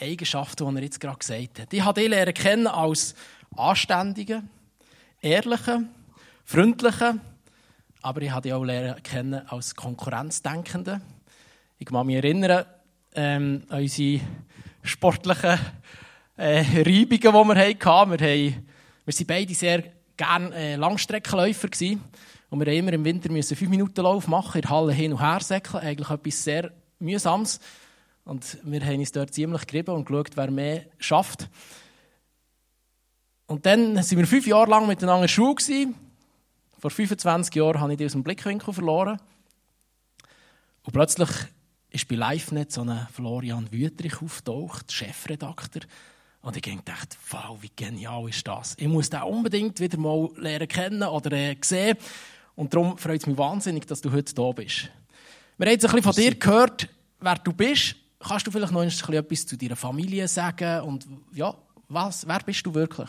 Eigenschaften, die er jetzt gerade gesagt hat. Ich habe ihn lernen kennen als anständigen, ehrlichen, freundlichen, aber ich habe ihn auch lernen kennen als Konkurrenzdenkenden. Ich kann mich erinnern ähm, an unsere sportlichen äh, Reibungen, die wir hatten. Wir, haben, wir sind beide sehr gerne äh, Langstreckenläufer gewesen. Und wir haben immer im Winter müssen fünf Minuten Lauf machen, in der Halle hin und her säckeln. Eigentlich etwas sehr mühsames. Und wir haben uns dort ziemlich gerieben und geschaut, wer mehr schafft. Und dann sind wir fünf Jahre lang miteinander in der Schule. Gewesen. Vor 25 Jahren habe ich die aus dem Blickwinkel verloren. Und plötzlich ist bei LiveNet so ein Florian Wüterich auftaucht, Chefredakteur. Und ich dachte, wow, wie genial ist das? Ich muss den unbedingt wieder mal lernen kennen oder äh, sehen. Und darum freut es mich wahnsinnig, dass du heute da bist. Wir haben jetzt ein bisschen von dir gehört, wer du bist. Kannst du vielleicht noch etwas zu deiner Familie sagen? Und ja, was, wer bist du wirklich?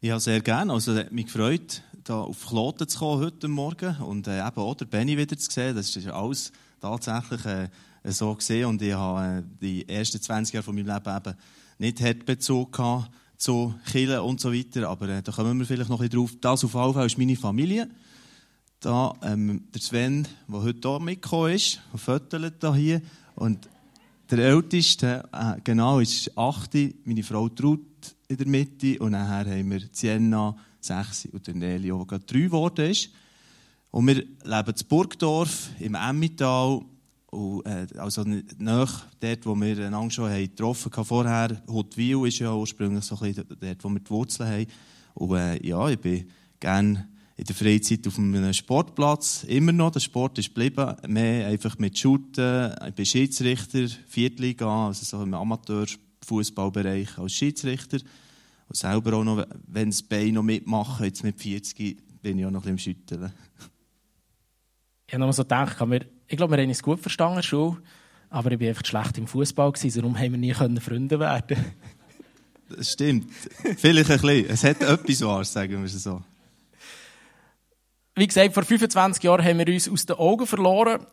Ja, sehr gerne. Also, es hat mich gefreut, da auf Kloten zu kommen heute Morgen und äh, eben auch den Benny wieder zu sehen. Das ist alles tatsächlich äh, so gesehen und ich habe äh, die ersten 20 Jahre von meinem Leben eben nicht hart gehabt zu Killen und so weiter, aber äh, da kommen wir vielleicht noch ein drauf. Das auf jeden Fall ist meine Familie. Da ähm, der Sven, der heute hier mitgekommen ist, fötelt hier und der Älteste, äh, genau, ist 8, meine Frau Trud in der Mitte und nachher haben wir Sienna, 6 und der Nelio, der gerade 3 geworden ist. Und wir leben in Burgdorf, im Emmital, und, äh, also nach dort, wo wir einander schon haben getroffen haben vorher. Hotwil ist ja ursprünglich so ein bisschen dort, wo wir die Wurzeln haben. Und äh, ja, ich bin gerne in der Freizeit auf einem Sportplatz. Immer noch, der Sport ist geblieben. Mehr einfach mit Shooten. Ich bin Schiedsrichter, Viertliga, also so im Amateurfußballbereich als Schiedsrichter. Und selber auch noch, wenn das Bein noch mitmachen, jetzt mit 40, bin ich auch noch ein bisschen im Schütteln. Ich habe noch so gedacht, ich glaube, wir haben uns gut verstanden schon, aber ich war einfach schlecht im Fußball, darum haben wir nie Freunde werden Das stimmt. Vielleicht ein bisschen. Es hat etwas Wahres, sagen wir es so. Wie gesagt, vor 25 Jahren haben wir uns aus den Augen verloren.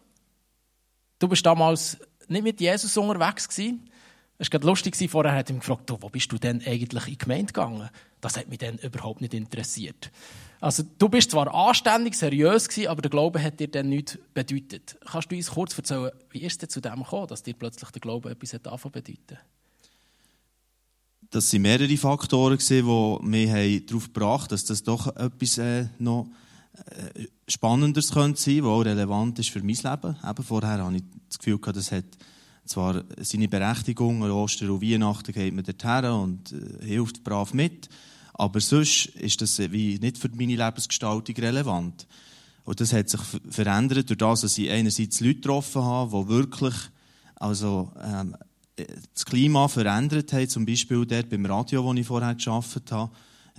Du bist damals nicht mit Jesus unterwegs gewesen. Es war lustig, vorher hat er mich gefragt, wo bist du denn eigentlich in die Gemeinde gegangen? Das hat mich dann überhaupt nicht interessiert. Also, du bist zwar anständig, seriös gewesen, aber der Glaube hat dir dann nichts bedeutet. Kannst du uns kurz erzählen, wie ist es zu dem gekommen, dass dir plötzlich der Glaube etwas hat bedeuten Das sind mehrere Faktoren, die mich darauf gebracht haben, dass das doch etwas äh, noch Spannenderes könnte sein, was auch relevant ist für mein Leben. Eben vorher hatte ich das Gefühl, das hat zwar seine Berechtigung, an Ostern und Weihnachten geht man dorthin und äh, hilft brav mit. Aber sonst ist das wie nicht für meine Lebensgestaltung relevant. Und das hat sich verändert durch das, dass ich einerseits Leute getroffen habe, die wirklich also, ähm, das Klima verändert haben. Zum Beispiel dort beim Radio, wo ich vorher gearbeitet habe.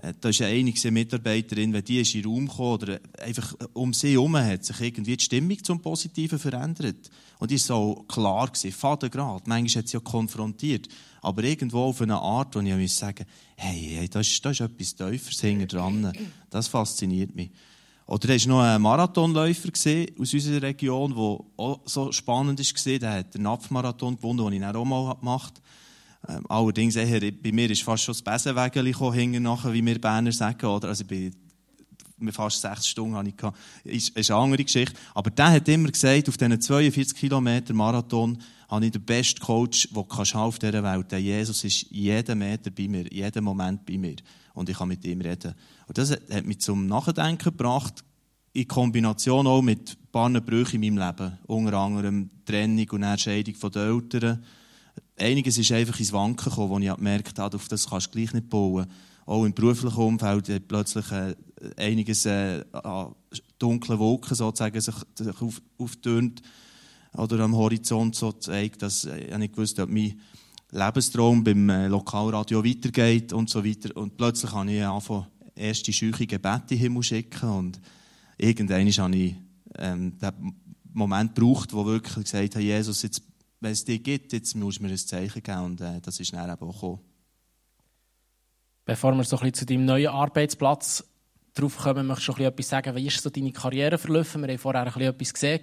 Äh, da ist eine Mitarbeiterin, wenn die in den Raum gekommen oder einfach um sie herum hat sich irgendwie die Stimmung zum Positiven verändert. Und die war so klar, Fadengrad. Manchmal hat sie ja konfrontiert. Aber irgendwo auf eine Art, wo ich sagen hey, hey da, ist, ist etwas Tieferes hinten dran. Das fasziniert mich. Oder da war noch ein Marathonläufer aus unserer Region, der auch so spannend war. Der hat den Napfmarathon gewonnen, den ich dann auch mal gemacht habe. Ähm, allerdings eher, bei mir ist fast schon das Besenwägeli hinten nachher, wie wir Berner sagen. Oder? Also bei fast sechs Stunden hatte ich. Gehabt. Ist, ist eine andere Geschichte. Aber der hat immer gesagt, auf diesen 42 Kilometer Marathon habe ich den besten Coach, den du auf dieser Welt Der Jesus ist jeden Meter bei mir, jeden Moment bei mir. Und ich kann mit ihm reden. Und das hat mich zum Nachdenken gebracht, in Kombination auch mit ein paar Brüchen in meinem Leben. Unter anderem Trennung und Entscheidung der Eltern. Einiges ist einfach ins Wanken gekommen, wo ich gemerkt habe, auf das kannst du gleich nicht bauen auch im beruflichen Umfeld hat plötzlich äh, einiges äh, an dunklen Wolken sozusagen sich, auf, auftönt oder am Horizont so zeigt, dass äh, ich nicht gewusst ob mein Lebenstraum beim Lokalradio weitergeht und so weiter. Und plötzlich habe ich angefangen, erste scheuche Gebete in den Himmel schicken und irgendwann habe ich ähm, den Moment gebraucht, wo wirklich gesagt habe, Jesus, jetzt, wenn es dir gibt, jetzt musst du mir ein Zeichen geben und äh, das ist dann eben auch gekommen. Bevor wir so ein bisschen zu deinem neuen Arbeitsplatz drauf kommen, möchtest du schon etwas sagen, wie ist so deine Karriere verlaufen? Wir haben vorher ein bisschen etwas gesehen.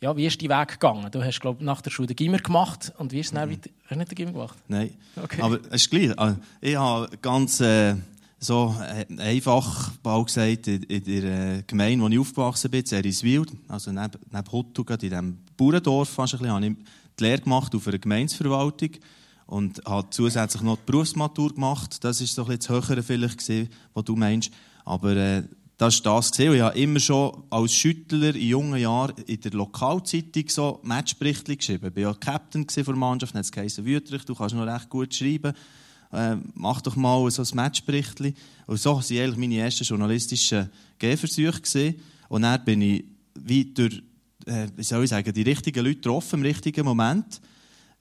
ja, wie ist dein Weg gegangen? Du hast, glaube nach der Schule den Gimmer gemacht und wie ist es dann Mhm. weiter? Hast du nicht den Gimmer gemacht? Nein. Okay. Aber es ist gleich. Also, Ich habe ganz äh, so äh, einfach bald gesagt, in, in der äh, Gemeinde, wo ich aufgewachsen bin, Zeriswil, also neben, neben Huttu, in diesem Bauerndorf fast ein bisschen, habe ich die Lehre gemacht auf einer Gemeinsverwaltung und habe zusätzlich noch die Berufsmatur gemacht. Das ist so ein bisschen das Höhere vielleicht gewesen, was du meinst. Aber äh, das war das. Gewesen. Ich habe immer schon als Schüttler in jungen Jahren in der Lokalzeitung so Matchberichte geschrieben. Ich war ja Captain der Mannschaft, dann hat es geheißen, Wüterich, du kannst noch recht gut schreiben. Äh, mach doch mal so ein Matchbericht. Und so waren eigentlich meine ersten journalistischen Gehversuche. Gewesen. Und dann bin ich wie durch, äh, wie soll ich sagen, die richtigen Leute getroffen im richtigen Moment.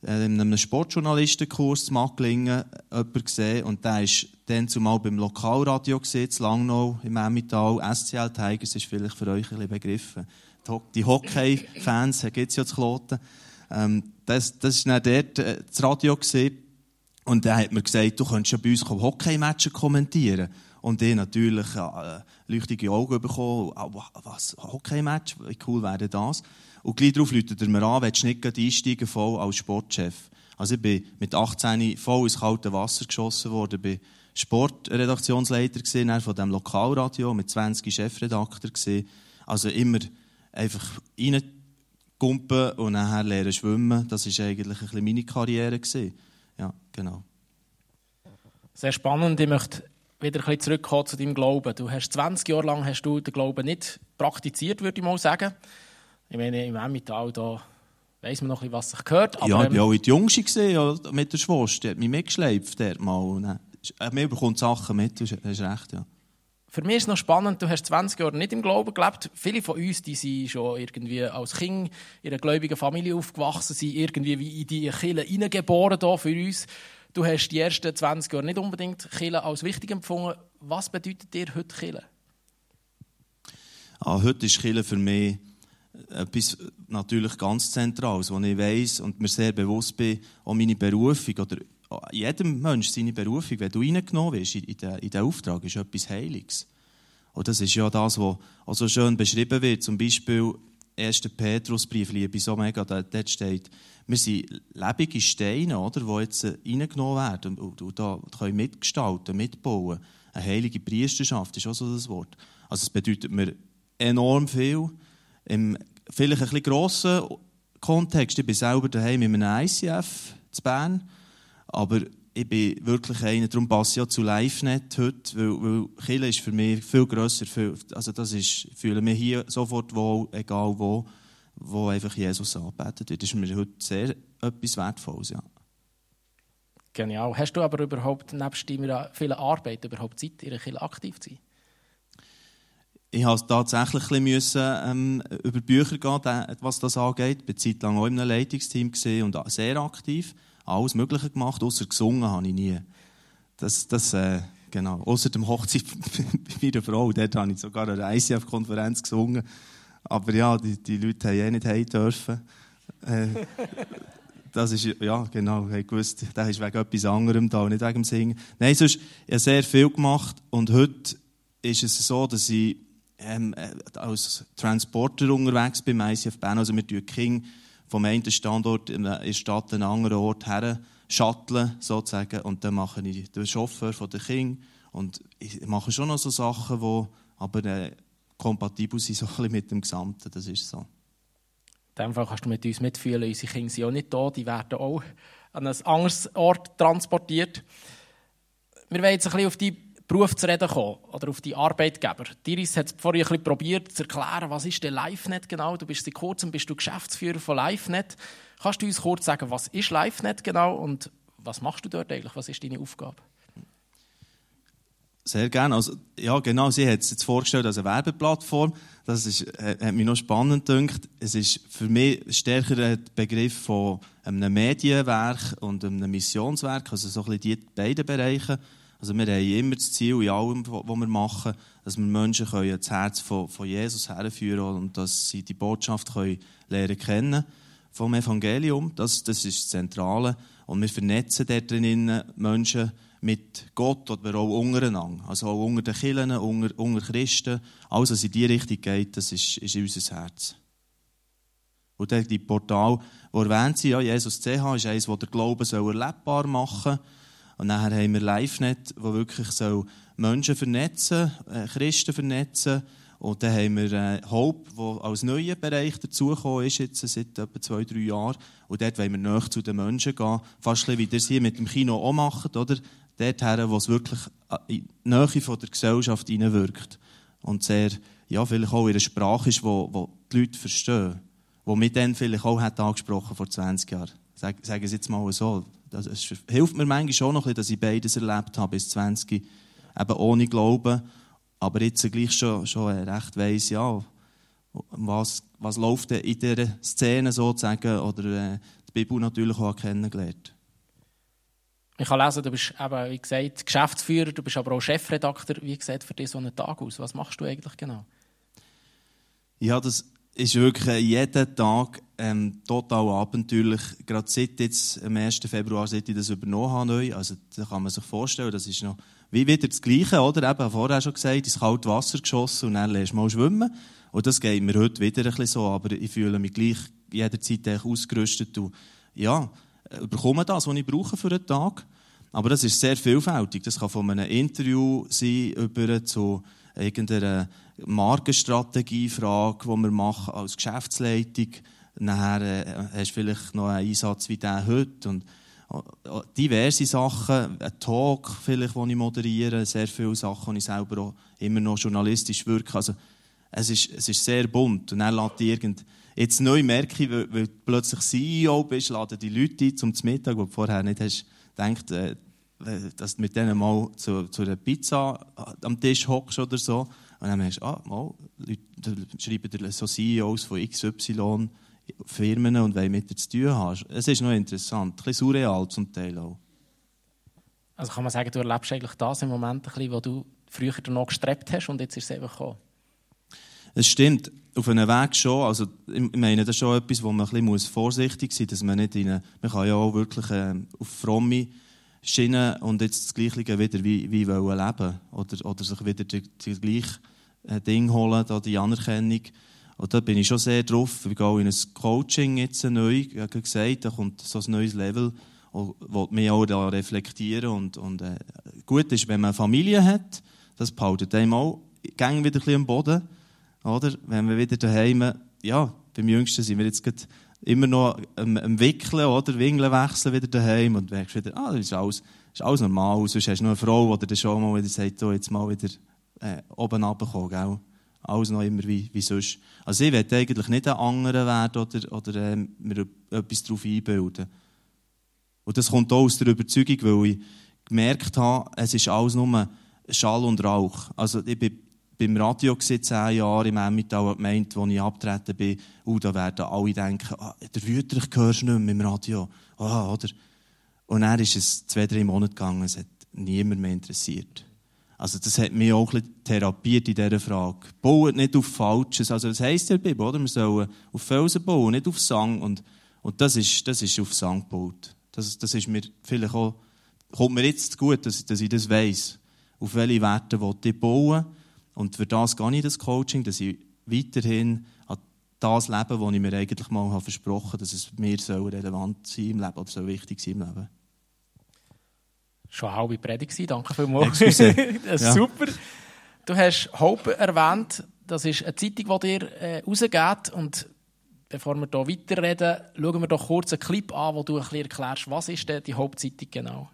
Äh, in einem Sportjournalistenkurs zu Macklingen jemanden gesehen und der ist dann zumal beim Lokalradio gesehen, zu Langnau im Emmental. SCL Tigers ist vielleicht für euch ein bisschen begriffen. Die Ho- Die Hockey-Fans gibt es ja zu Kloten. Ähm, das, das ist dann dort äh, das Radio gesehen und der hat mir gesagt, du könntest ja bei uns Hockey-Matches kommentieren. Und ich natürlich äh, leuchtige Augen bekommen. Wa- was? Hockey-Match? Wie cool wäre das? Und gleich darauf läutet er mir an, willst du nicht einsteigen voll als Sportchef? Also ich bin mit 18 voll ins kalte Wasser geschossen worden. War Sportredaktionsleiter dann von dem Lokalradio, mit 20 Chefredakteur gewesen. Also immer einfach reingumpen und nachher lernen schwimmen. Das war eigentlich ein bisschen meine Karriere. Gewesen. Ja, genau. Sehr spannend. Ich möchte wieder ein bisschen zurückkommen zu deinem Glauben. Du hast 20 Jahre lang hast du den Glauben nicht praktiziert, würde ich mal sagen. Ich meine, im Emmental, da weiss man noch ein bisschen, was sich gehört. Aber, ja, ich ähm, war auch in die Jungste gesehen, ja, mit der Schwester. Die hat mich mitgeschleift dort mal. Äh, Man bekommt Sachen mit, du hast recht, ja. Für mich ist es noch spannend, du hast 20 Jahre nicht im Glauben gelebt. Viele von uns, die sind schon irgendwie als Kind in einer gläubigen Familie aufgewachsen, sind irgendwie wie in die Kirche hineingeboren hier für uns. Du hast die ersten 20 Jahre nicht unbedingt Kirche als wichtig empfunden. Was bedeutet dir heute Kirche? Ah, heute ist Kirche für mich etwas natürlich ganz Zentrales, was ich weiss und mir sehr bewusst bin, auch meine Berufung oder jedem Mensch seine Berufung, wenn du reingenommen wirst in in den, in den Auftrag, ist etwas Heiliges. Und das ist ja das, was auch so schön beschrieben wird. Zum Beispiel 1. Petrusbrief, liebe so mega, dort steht, wir sind lebende Steine, oder, die jetzt äh, reingenommen werden und, und da können mitgestalten, mitbauen. Eine heilige Priesterschaft ist auch so das Wort. Also es bedeutet mir enorm viel. Im vielleicht ein bisschen grossen Kontext, ich bin selber daheim in einem ICF zu Bern, aber ich bin wirklich einer, darum passe ich ja zu LiveNet heute, weil, weil Kirche ist für mich viel grösser. Viel, also das ist, ich fühle mich hier sofort wohl, egal wo, wo einfach Jesus anbetet wird. Das ist mir heute sehr etwas Wertvolles, ja. Genial. Hast du aber überhaupt nebst deiner vielen Arbeit überhaupt Zeit, in der Kirche aktiv zu sein? Ich musste tatsächlich ein bisschen ähm, über Bücher gehen, was das angeht. Ich war eine Zeit lang auch in einem Leitungsteam und auch sehr aktiv. Alles Mögliche gemacht, außer gesungen habe ich nie. Das, das, äh, genau. Außer dem Hochzeit bei meiner Frau, dort habe ich sogar an einer ICF-Konferenz gesungen. Aber ja, die, die Leute haben eh nicht heim dürfen. Äh, das ist, ja, genau, ich gewusst, der ist wegen etwas anderem da, nicht wegen dem Singen. Nein, sonst, ich habe sehr viel gemacht und heute ist es so, dass ich ähm, äh, als Transporter unterwegs bin, ICF Bern. Also wir tun vom einen Standort in der Stadt einen anderen Ort her shutteln, sozusagen. Und dann mache ich den Chauffeur von den Kindern. Und ich mache schon noch so Sachen, die aber äh, kompatibel sind so mit dem Gesamten. Das ist so. In dem Fall kannst du mit uns mitfühlen. Unsere Kinder sind auch nicht da, die werden auch an ein anderes Ort transportiert. Wir wollen jetzt ein bisschen auf die Beruf zu reden kommen, oder auf die Arbeitgeber. Diris hat vorhin ein bisschen probiert zu erklären, was ist denn LiveNet genau? Du bist seit kurzem bist du Geschäftsführer von LiveNet. Kannst du uns kurz sagen, was ist LiveNet genau und was machst du dort eigentlich? Was ist deine Aufgabe? Sehr gerne. Also, ja, genau, sie hat es jetzt vorgestellt als eine Werbeplattform. Das ist, äh, hat mich noch spannend gedacht. Es ist für mich stärker der Begriff von einem Medienwerk und einem Missionswerk, also so ein bisschen die beiden Bereiche. Also wir haben immer das Ziel in allem, was wir machen, dass wir Menschen können das Herz von, von Jesus herführen und dass sie die Botschaft können lernen kennen vom Evangelium. Das, das ist das Zentrale. Und wir vernetzen dort drinnen Menschen mit Gott oder auch untereinander. Also auch unter den Kirchen, unter, unter Christen. Alles, was in diese Richtung geht, das ist, ist unser Herz. Und dann die Portal, die erwähnt sind, ja, Jesus CH ist eines, das der Glaube soll erlebbar machen soll. Und nachher haben wir LiveNet, wo wirklich soll Menschen vernetzen, äh, Christen vernetzen. Und dann haben wir äh, Hope, der als neuer Bereich dazugekommen ist, jetzt seit etwa zwei, drei Jahren. Und dort wollen wir näher zu den Menschen gehen. Fast wie ihr es hier mit dem Kino auch macht, oder? Her, wo es wirklich in die Nähe von der Gesellschaft hineinwirkt. Und sehr, ja, vielleicht auch in einer Sprache ist, wo, wo die Leute verstehen. Wo mich dann vielleicht auch angesprochen vor 20 Jahren. Sag, sagen Sie jetzt mal so. Das, es hilft mir manchmal schon noch ein bisschen, dass ich beides erlebt habe bis 20. Eben ohne Glauben. Aber jetzt gleich schon, schon recht weiss, ja, was, was läuft in dieser Szene sozusagen oder äh, die Bibel natürlich auch kennengelernt. Ich kann lesen, du bist eben, wie gesagt, Geschäftsführer, du bist aber auch Chefredakteur. Wie gesagt, für dich so einen Tag aus? Was machst du eigentlich genau? Ja, das ist wirklich jeden Tag ähm, total abenteuerlich. Gerade seit jetzt, am 1. Februar, seit ich das übernommen habe, neu. Also, da kann man sich vorstellen, das ist noch wie wieder das Gleiche, oder? Eben, vorher schon gesagt, ins kalte Wasser geschossen und dann lernst du mal schwimmen. Und das geht mir heute wieder ein bisschen so, aber ich fühle mich gleich jederzeit ausgerüstet und, ja, bekomme das, was ich brauche für einen Tag. Aber das ist sehr vielfältig. Das kann von einem Interview sein, über zu irgendeiner Markenstrategiefrage, die wir machen als Geschäftsleitung. Nachher äh, hast du vielleicht noch einen Einsatz wie der heute. Und äh, diverse Sachen, ein Talk vielleicht, den ich moderiere, sehr viele Sachen, die ich selber auch immer noch journalistisch wirke. Also, es ist, es ist sehr bunt. Und dann lädt irgend, jetzt neu merke ich, weil, weil du plötzlich CEO bist, laden die Leute ein zum Mittag, wo du vorher nicht hast gedacht, äh, dass du mit denen mal zu, zu einer Pizza am Tisch hockst oder so. Und dann merkst du, ah, mal, Leute schreiben so CEOs von XY Firmen und wollen mit dir zu tun haben. Es ist noch interessant, ein bisschen surreal zum Teil auch. Also kann man sagen, du erlebst eigentlich das im Moment ein bisschen, wo du früher noch gestrebt hast und jetzt ist es einfach gekommen? Es stimmt, auf einem Weg schon. Also, ich meine, das ist schon etwas, wo man ein bisschen vorsichtig sein muss, dass man nicht in eine, man kann ja auch wirklich äh, auf fromme Schiene und jetzt das Gleiche wieder wie, wie wollen leben oder, oder sich wieder das gleiche äh, Ding holen, da die Anerkennung. Und da bin ich schon sehr drauf. Wir gehen in ein Coaching jetzt neu, ich habe gesagt, da kommt so ein neues Level, wo mich auch da reflektieren und, und äh, gut ist, wenn man eine Familie hat, das behaltet einem auch gäng wieder ein bisschen am Boden, oder? Wenn wir wieder daheim, ja, beim Jüngsten sind wir jetzt immer noch am, am Wickeln, oder? Wingeln wechseln wieder daheim und merkst wieder, ah, das ist alles, ist alles normal. Sonst hast du noch eine Frau, die dir schon mal wieder sagt, so, jetzt mal wieder äh, oben runterkommen, gell? Alles noch immer wie, wie sonst. Also ich will eigentlich nicht ein anderer werden oder, oder äh, mir etwas darauf einbilden. Und das kommt auch aus der Überzeugung, weil ich gemerkt habe, es ist alles nur Schall und Rauch. Also ich bin beim Radio zehn Jahre im Emmental gemeint, als ich abgetreten bin, uh, da werden alle denken, ah, der Wüterich hörst du nicht mehr im Radio. Ah, oder? Und dann ist es zwei, drei Monate gegangen, es hat niemand mehr interessiert. Also das hat mich auch ein bisschen therapiert in dieser Frage. Baut nicht auf Falsches. Also das heisst ja Bibel, oder? Wir sollen auf Felsen bauen, nicht auf Sang. Und, und das, ist, das ist auf Sang gebaut. Das, das ist mir vielleicht auch, kommt mir jetzt gut, dass, dass ich das weiss. Auf welche Werte ich bauen Und für das gehe ich das Coaching, dass ich weiterhin an das lebe, was ich mir eigentlich mal versprochen habe, dass es mir so relevant sein im Leben oder so wichtig sein im Leben schon eine halbe Predigt Danke vielmals. das ist super. Du hast Hope erwähnt. Das ist eine Zeitung, die dir äh, rausgeht. Und bevor wir hier weiterreden, schauen wir doch kurz einen Clip an, wo du ein bisschen erklärst, was ist denn die Hauptzeitung genau?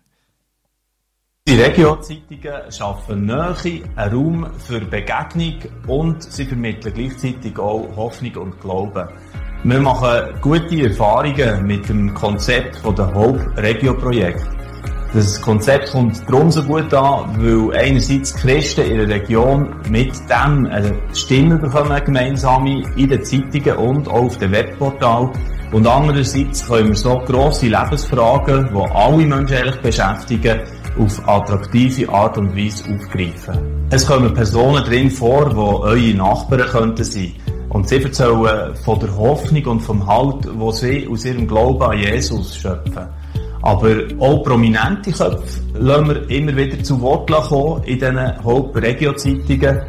Die Regio-Zeitungen schaffen Nähe, einen Raum für Begegnung und sie vermitteln gleichzeitig auch Hoffnung und Glauben. Wir machen gute Erfahrungen mit dem Konzept der Hope Regio Projekt. Das Konzept kommt darum so gut an, weil einerseits Christen in der Region mit dem eine Stimme bekommen, gemeinsame, in den Zeitungen und auch auf dem Webportal. Und andererseits können wir so grosse Lebensfragen, die alle Menschen eigentlich beschäftigen, auf attraktive Art und Weise aufgreifen. Es kommen Personen drin vor, die eure Nachbarn könnten sein. Und sie erzählen von der Hoffnung und vom Halt, wo sie aus ihrem Glauben an Jesus schöpfen. Aber auch prominente Köpfe lassen wir immer wieder zu Wort kommen in diesen Hauptregio-Zeitungen,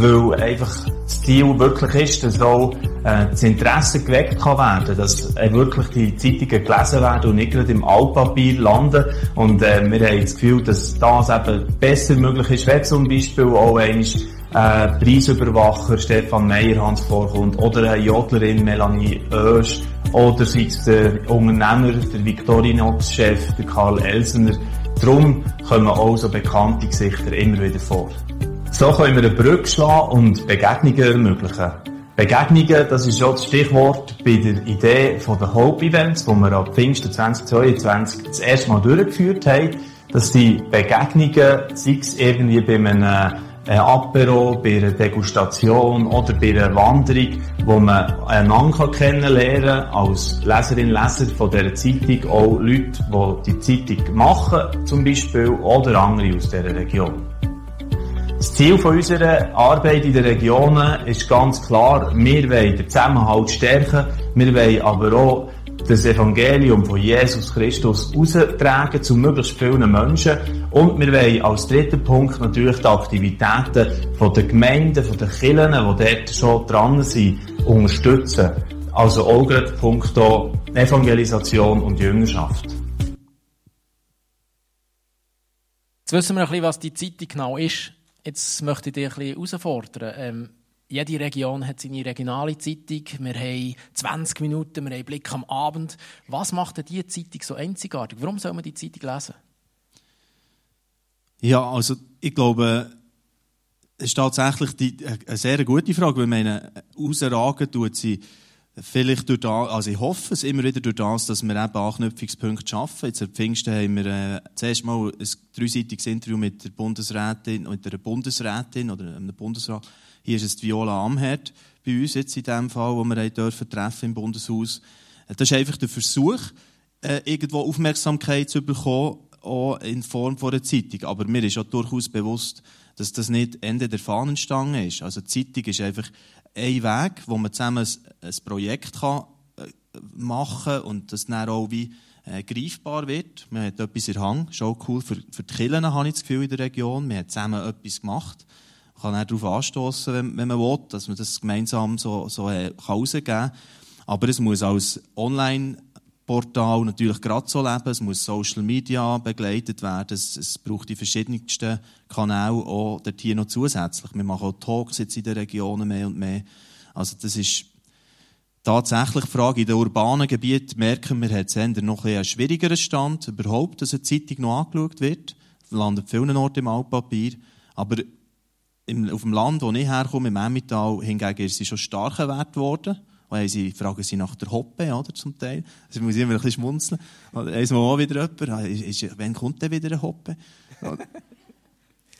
weil einfach das Ziel wirklich ist, dass auch äh, das Interesse geweckt kann werden, dass äh, wirklich die Zeitungen gelesen werden und nicht gerade im Altpapier landen. Und äh, wir haben das Gefühl, dass das eben besser möglich ist, wenn zum Beispiel auch einmal äh, Preisüberwacher Stefan Meyerhans vorkommt oder eine Jodlerin Melanie Oesch oder sei es der Unternehmer, der Victorinox-Chef, der Karl Elsener. Darum kommen auch so bekannte Gesichter immer wieder vor. So können wir eine Brücke schlagen und Begegnungen ermöglichen. Begegnungen, das ist schon das Stichwort bei der Idee den Hope-Events, die wir ab Pfingsten 2022 das erste Mal durchgeführt haben. Das sind Begegnungen, sei es irgendwie bei einem ein Apero, bei einer Degustation oder bei einer Wanderung, wo man einander kennenlernen kann, als Leserin, Leser von dieser Zeitung, auch Leute, die die Zeitung machen, zum Beispiel, oder andere aus dieser Region. Das Ziel unserer Arbeit in den Regionen ist ganz klar, wir wollen den Zusammenhalt stärken, wir wollen aber auch das Evangelium von Jesus Christus austragen zu möglichst vielen Menschen. Und wir wollen als dritten Punkt natürlich die Aktivitäten von den Gemeinden, von den Kirchen, die dort schon dran sind, unterstützen. Also auch gerade Punkt Evangelisation und Jüngerschaft. Jetzt wissen wir ein bisschen, was die Zeitung genau ist. Jetzt möchte ich dich ein bisschen herausfordern. Ähm, jede Region hat seine regionale Zeitung. Wir haben 20 Minuten, wir haben Blick am Abend. Was macht denn diese Zeitung so einzigartig? Warum soll man die Zeitung lesen? Ja, also ich glaube, es ist tatsächlich die, eine sehr gute Frage, weil meine, rausragen tut sie vielleicht durch das, also ich hoffe es immer wieder durch das, dass wir eben Anknüpfungspunkte schaffen. Jetzt am Pfingsten haben wir äh, zuerst mal ein dreiseitiges Interview mit der Bundesrätin, mit einer Bundesrätin oder einem Bundesrat hier ist es Viola Amherd bei uns jetzt in dem Fall, wo wir dürfen treffen im Bundeshaus. Das ist einfach der Versuch, äh, irgendwo Aufmerksamkeit zu bekommen, auch in Form von einer Zeitung. Aber mir ist auch durchaus bewusst, dass das nicht Ende der Fahnenstange ist. Also die Zeitung ist einfach ein Weg, wo man zusammen ein, Projekt kann, äh, machen kann und das dann auch wie äh, greifbar wird. Man hat etwas in Hang, schon cool. Für, für die Kirchen habe ich das Gefühl in der Region. Wir haben zusammen etwas gemacht kann er darauf anstoßen, wenn, wenn man will, dass man das gemeinsam so, so äh, rausgeben kann. Aber es muss als Online-Portal natürlich gerade so leben. Es muss Social Media begleitet werden. Es, es braucht die verschiedensten Kanäle auch dort hier noch zusätzlich. Wir machen auch Talks jetzt in den Regionen mehr und mehr. Also das ist tatsächlich die Frage. In den urbanen Gebieten merken wir, hat es noch ein einen schwierigeren Stand, überhaupt, dass eine Zeitung noch angeschaut wird. Landet vielen Orten im Altpapier. Aber im, auf dem Land, wo ich herkomme, im Emmental, hingegen ist sie schon starker Wert geworden. Und sie fragen sie nach der Hoppe, oder, zum Teil. Also, muss ich immer ein bisschen schmunzeln. Oder einmal auch wieder jemand, ah, ist, ist, wann kommt denn wieder eine Hoppe?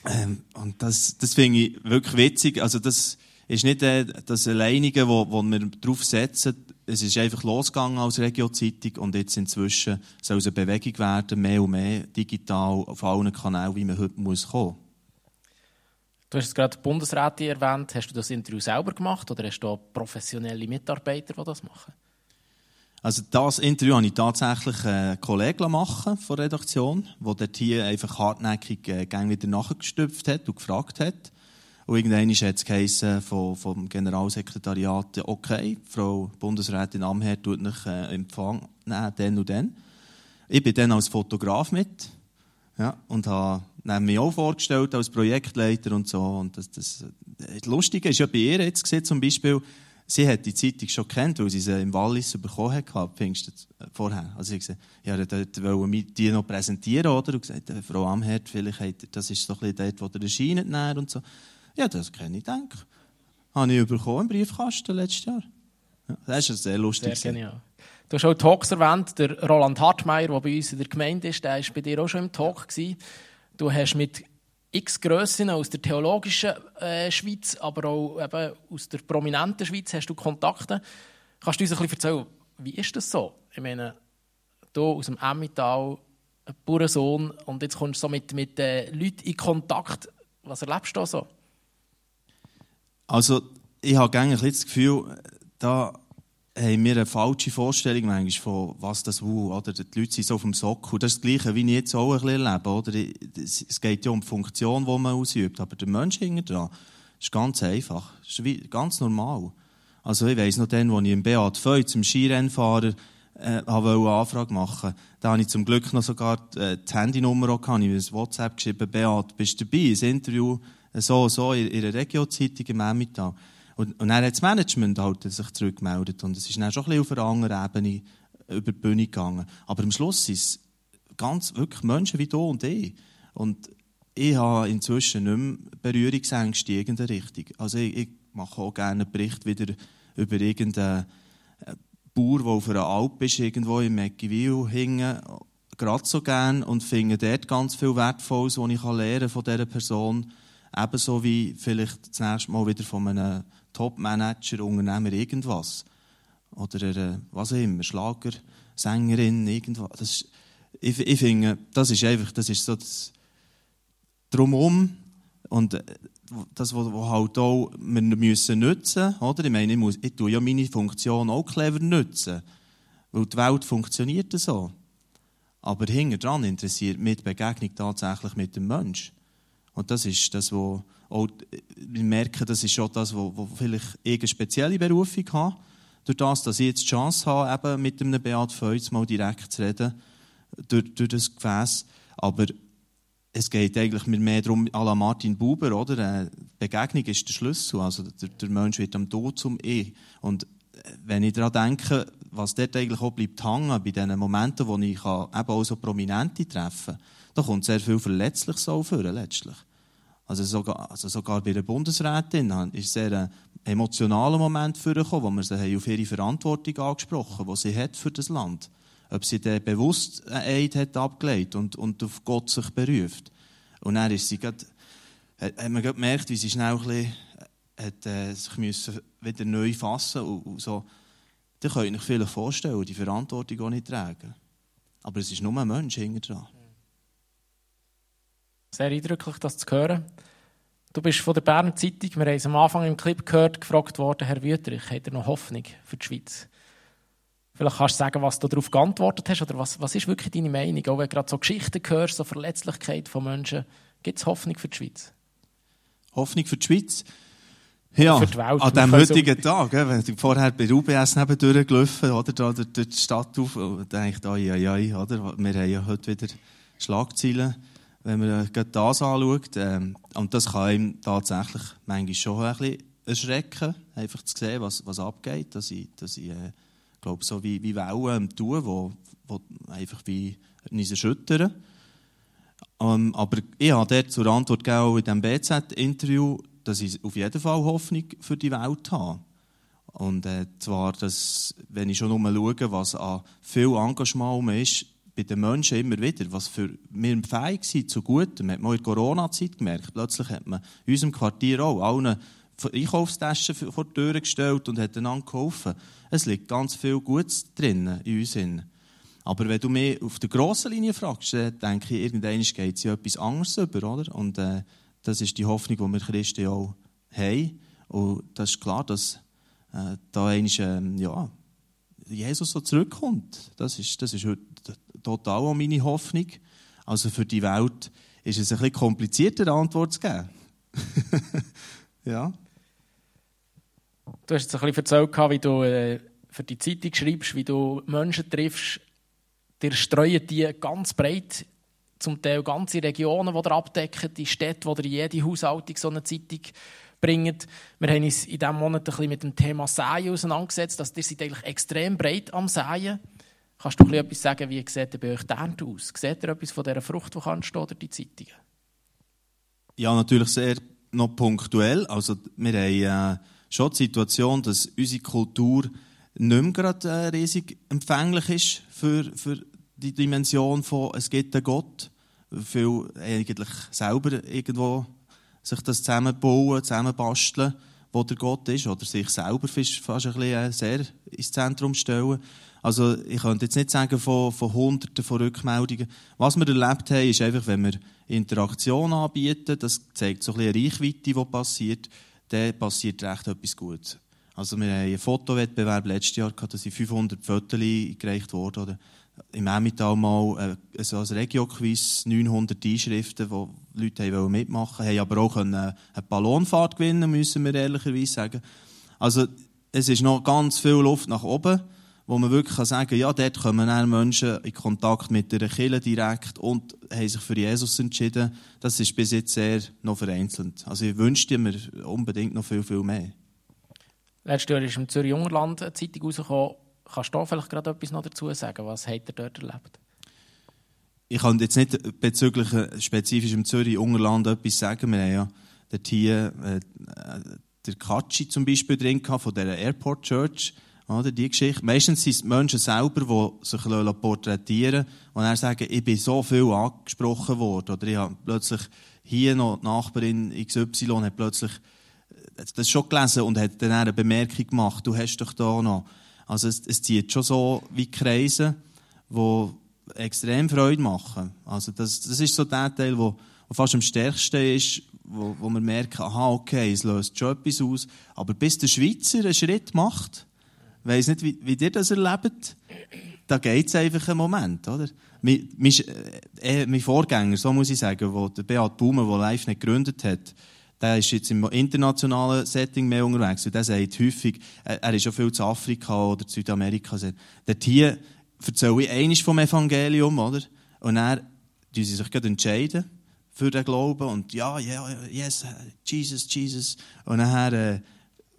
ähm, und das, das finde ich wirklich witzig. Also, das ist nicht äh, das Alleinige, wo, wo wir drauf setzen. Es ist einfach losgegangen als Regio-Zeitung und jetzt inzwischen soll es eine Bewegung werden, mehr und mehr digital auf allen Kanälen, wie man heute muss kommen. Du hast gerade die Bundesräte erwähnt. Hast du das Interview selber gemacht oder hast du professionelle Mitarbeiter, die das machen? Also das Interview habe ich tatsächlich einen Kollegen machen von der Redaktion, der dort hier einfach hartnäckig äh, wieder nachgestüpft hat und gefragt hat. Und irgendwann hat es vom, Generalsekretariat, okay, Frau Bundesrätin Amher tut nicht äh, Empfang nehmen, dann und dann. Ich bin dann als Fotograf mit ja, und habe mich auch vorgestellt als Projektleiter und so. Und das, das, das Lustige ist ja bei ihr jetzt gesehen, zum Beispiel, sie hat die Zeitung schon kennt, weil sie sie im Wallis bekommen hat, Pfingsten vorher. Also sie gesagt, ja, dort wollen wir die noch präsentieren, oder? Und gesagt, äh, Frau Amherd, vielleicht hat, das ist so ein bisschen dort, wo der erscheint näher und so. Ja, das kann ich denken. Habe ich bekommen im Briefkasten letztes Jahr. Ja, das ist sehr lustig. Sehr genial. Du hast auch Talks erwähnt, der Roland Hartmeier, der bei uns in der Gemeinde ist, der war bei dir auch schon im Talk. Gewesen. Du hast mit x Grössen aus der theologischen äh, Schweiz, aber auch eben aus der prominenten Schweiz hast du Kontakte. Kannst du uns ein bisschen erzählen, wie ist das so? Ich meine, du aus dem Emmental, ein Bauernsohn, und jetzt kommst du so mit, mit äh, Leuten in Kontakt. Was erlebst du da so? Also, ich habe gerne das Gefühl, da haben wir eine falsche Vorstellung manchmal von, was das wo, oder? Die Leute sind so auf dem Sockel. Das ist das Gleiche, wie ich jetzt auch ein bisschen erlebe, oder? Es geht ja um die Funktion, die man ausübt. Aber der Mensch hinter dran, ist ganz einfach. Ist ganz normal. Also ich weiss noch dann, als ich im Beat Feuz, zum Skirennfahrer, äh, wollte Anfrage machen. Da habe ich zum Glück noch sogar äh, die Handynummer auch gehabt. Ich habe WhatsApp geschrieben, Beat, bist du dabei? Ein Interview, äh, so, so, in, in einer Regio-Zeitung im Emmental. Und, und dann hat das Management halt sich zurückgemeldet. Und es ist dann schon ein bisschen auf einer anderen Ebene über die Bühne gegangen. Aber am Schluss sind es ganz wirklich Menschen wie du und ich. Und ich habe inzwischen nicht mehr Berührungsängste in irgendeine Richtung. Also ich, ich mache auch gerne einen Bericht wieder über irgendeinen äh, Bauer, der auf einer Alp ist, irgendwo in Meckiwil hingen, gerade so gern und finde dort ganz viel Wertvolles, was ich lernen kann von dieser Person. Ebenso wie vielleicht das nächste Mal wieder von einem Top-Manager, Unternehmer, irgendwas. Oder einer, was auch immer, Schlager, Sängerin, irgendwas. Das ich, ich finde, das ist einfach, das ist so das Drumherum und äh, das, was halt auch wir müssen nutzen oder? Ich meine, ich, muss, ich tue ja meine Funktion auch clever nutzen, weil die Welt funktioniert so. Aber hinter dran interessiert mich die Begegnung tatsächlich mit dem Menschen. Und das ist das, was auch, wir merken, das ist schon das, wo, wo vielleicht ich eine spezielle Berufung habe. Durch das, dass ich jetzt die Chance habe, eben mit einem Beat Feuz mal direkt zu reden, durch, durch das Gefäß. Aber es geht eigentlich mehr darum, à la Martin Buber, oder? Äh, Begegnung ist der Schlüssel. Also der, der Mensch wird am Tod zum Ich. Und äh, wenn ich daran denke, was dort eigentlich auch bleibt hängen, bei den Momenten, wo ich eben auch so Prominente treffe, da kommt sehr viel Verletzliches vor, letztlich. Also sogar, also sogar bei der Bundesrätin ist sehr ein emotionaler Moment vorgekommen, wo wir sie auf ihre Verantwortung angesprochen haben, die sie hat für das Land ob sie dann bewusst einen Eid hat abgelegt und, und auf Gott sich beruft. Und dann ist sie grad, hat, hat man gemerkt, wie sie schnell ein bisschen, hat, äh, sich müssen wieder neu fassen und, und so. Da könnt ihr euch vielleicht vorstellen, die Verantwortung auch nicht tragen. Aber es ist nur ein Mensch hinter dran. Sehr eindrücklich, das zu hören. Du bist von der Berner Zeitung, wir haben es am Anfang im Clip gehört, gefragt worden, Herr Wüterich, hat er noch Hoffnung für die Schweiz? Vielleicht kannst du sagen, was du darauf geantwortet hast oder was, was ist wirklich deine Meinung? Auch wenn du gerade so Geschichten hörst, so Verletzlichkeit von Menschen, gibt es Hoffnung für die Schweiz? Hoffnung für die Schweiz? Ja, Welt, an diesem heutigen Tag, wenn ich vorher bei UBS nebendurch gelaufen oder da durch die Stadt auf, denke ich, ai, ai, ai, oder? Wir haben ja heute wieder Schlagzeilen, wenn man das anschaut. Ähm, und das kann ihm tatsächlich manchmal schon ein bisschen erschrecken, einfach zu sehen, was, was abgeht, dass ich, dass ich äh, glaube, so wie, wie Wellen tun, wo, wo einfach wie uns erschüttern. Ähm, aber ich habe dort zur Antwort gegeben, in diesem BZ-Interview, dass ich auf jeden Fall Hoffnung für die Welt habe. Und äh, zwar, dass, wenn ich schon nur schaue, was an viel Engagement ist, bei den Menschen immer wieder, was für wir fähig sind zu Gutem, hat man in der Corona-Zeit gemerkt. Plötzlich hat man in unserem Quartier auch allen Einkaufstaschen vor die Tür gestellt und hat einander geholfen. Es liegt ganz viel Gutes drin in uns. Aber wenn du mich auf der grossen Linie fragst, denke ich, irgendwann geht es ja etwas anderes über, oder? Und äh, das ist die Hoffnung, die wir Christen auch haben. Und das ist klar, dass äh, da einmal, äh, ja, Jesus so zurückkommt. Das ist, das ist heute total auch meine Hoffnung. Also für die Welt ist es ein bisschen komplizierter, eine Antwort zu geben. ja. Du hast jetzt ein bisschen erzählt, wie du äh, für die Zeitung schreibst, wie du Menschen triffst. Dir streuen die ganz breit, zum Teil ganze Regionen, die ihr abdecken, die Städte, wo ihr jede Haushaltung so eine Zeitung bringt. Wir haben uns in diesem Monat ein bisschen mit dem Thema Säen auseinandergesetzt. Also, ihr seid eigentlich extrem breit am Säen. Kannst du etwas sagen, wie sieht bei euch die Ernte aus? Seht ihr etwas von dieser Frucht, die entstehen durch die Zeitungen? Ja, natürlich sehr noch punktuell. Also, wir haben... Äh schon die Situation, dass unsere Kultur nicht mehr gerade äh, riesig empfänglich ist für, für die Dimension von «Es gibt einen Gott». Viel eigentlich selber irgendwo sich das zusammenbauen, zusammenbasteln, wo der Gott ist, oder sich selber fast ein bisschen äh, sehr ins Zentrum stellen. Also ich könnte jetzt nicht sagen von, von Hunderten von Rückmeldungen. Was wir erlebt haben, ist einfach, wenn wir Interaktion anbieten, das zeigt so ein bisschen eine Reichweite, die passiert, dann passiert recht etwas Gutes. Also wir haben einen Fotowettbewerb letztes Jahr gehabt, da sind 500 Fotos eingereicht worden. Oder im Emmental mal äh, so als Regio-Quiz 900 Einschriften, wo Leute wollten mitmachen, haben aber auch eine Ballonfahrt gewinnen müssen wir ehrlicherweise sagen. Also es ist noch ganz viel Luft nach oben, wo man wirklich sagen kann, ja, dort kommen dann Menschen in Kontakt mit der Kirche direkt und haben sich für Jesus entschieden. Das ist bis jetzt sehr noch vereinzelt. Also ich wünschte mir unbedingt noch viel, viel mehr. Letztes Jahr ist im Zürich Ungerland eine Zeitung rausgekommen. Kannst du da vielleicht gerade etwas noch dazu sagen? Was habt ihr dort erlebt? Ich kann jetzt nicht bezüglich äh, spezifisch im Zürich Ungerland etwas sagen. Wir haben ja dort hier äh, der Katschi zum Beispiel drin von der Airport Church. Oder, die Geschichte. Meistens sind es Menschen selber, die sich porträtieren und dann sagen, ich bin so viel angesprochen worden. Oder ich habe plötzlich hier noch die Nachbarin XY hat plötzlich äh, das schon gelesen und hat dann eine Bemerkung gemacht, du hast doch da noch. Also es, es zieht schon so wie Kreise, die extrem Freude machen. Also das, das ist so der Teil, wo, wo fast am stärksten ist, wo, wo man merkt, aha, okay, es löst schon etwas aus. Aber bis der Schweizer einen Schritt macht, ich weiss nicht, wie, wie ihr das erlebt, da geht es einfach einen Moment, oder? Mein, mein, äh, mein Vorgänger, so muss ich sagen, wo der Beat Baumer, der live nicht gegründet hat, der ist jetzt im internationalen Setting mehr unterwegs. Und der sagt häufig, er, er ist schon viel zu Afrika oder Südamerika. Dort hier erzähle ich einiges vom Evangelium, oder? Und entscheiden sie sich entscheiden für den Glauben und ja, ja, yes, Jesus, Jesus. Und dann äh,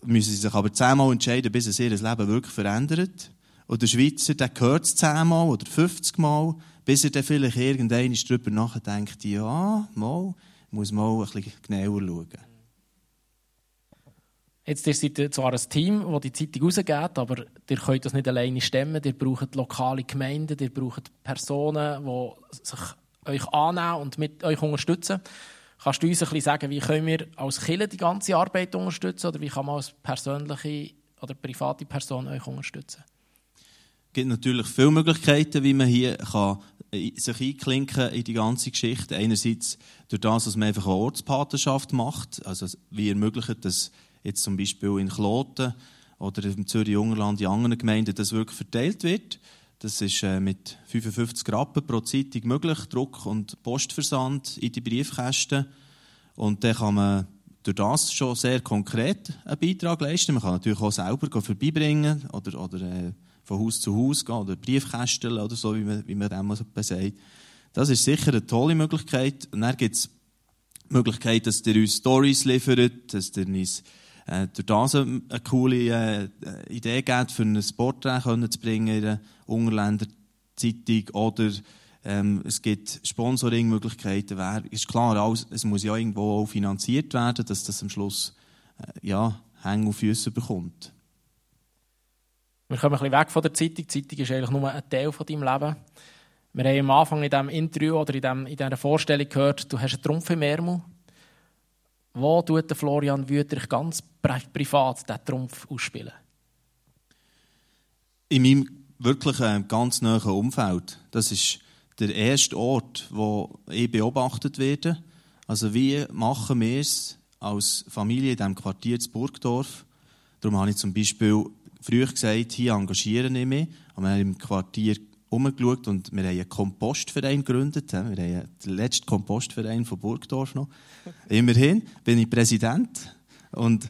müssen sie sich aber zehnmal entscheiden, bis es ihr Leben wirklich verändert. Und der Schweizer, der hört es zehnmal oder 50 Mal, bis er dann vielleicht irgendwann darüber nachdenkt, ja, mal, muss mal ein bisschen genauer schauen. Jetzt ihr seid zwar ein Team, das die Zeitung rausgeht, aber ihr könnt das nicht alleine stemmen. Ihr braucht lokale Gemeinden, ihr braucht Personen, die sich euch annehmen und mit euch unterstützen. Kannst du uns ein bisschen sagen, wie können wir als Kirche die ganze Arbeit unterstützen oder wie kann man als persönliche oder private Person euch unterstützen? Es gibt natürlich viele Möglichkeiten, wie man hier kann sich einklinken in die ganze Geschichte. Einerseits durch das, dass man einfach eine Ortspatenschaft macht, also wie ermöglicht, dass jetzt zum Beispiel in Kloten oder im Zürich-Ungerland in anderen Gemeinden das wirklich verteilt wird. Das ist äh, mit 55 Rappen pro Zeitung möglich, Druck- und Postversand in die Briefkästen. Und dann kann man durch das schon sehr konkret einen Beitrag leisten. Man kann natürlich auch selber vorbeibringen oder, oder äh, von Haus zu Haus gehen oder Briefkästen oder so, wie man, wie man dem sagt. Das ist sicher eine tolle Möglichkeit. Und dann gibt es die Möglichkeit, dass ihr uns Stories liefert, dass ihr uns äh, durch das eine, eine coole äh, Idee gibt, für ein Porträt zu bringen in der Ungerländer Zeitung oder ähm, es gibt Sponsoring-Möglichkeiten. Ist klar, alles, es muss ja irgendwo auch finanziert werden, dass das am Schluss äh, ja, Hänge auf Füße bekommt. Wir kommen ein bisschen weg von der Zeitung. Die Zeitung ist eigentlich nur ein Teil von deinem Leben. Wir haben am Anfang in diesem Interview oder in, dem, in dieser Vorstellung gehört, du hast einen Trumpf im Ärmel. Wo tut Florian Wüterich ganz privat diesen Trumpf ausspielen? In meinem wirklich äh, ganz nahen Umfeld. Das ist der erste Ort, wo ich beobachtet werde. Also wie machen wir es als Familie in diesem Quartier zu Burgdorf? Darum habe ich zum Beispiel früher gesagt, hier engagiere ich mich. Und wir haben im Quartier umgeschaut und wir haben einen Kompostverein gegründet. Wir haben den letzten Kompostverein von Burgdorf noch. Immerhin bin ich Präsident. Und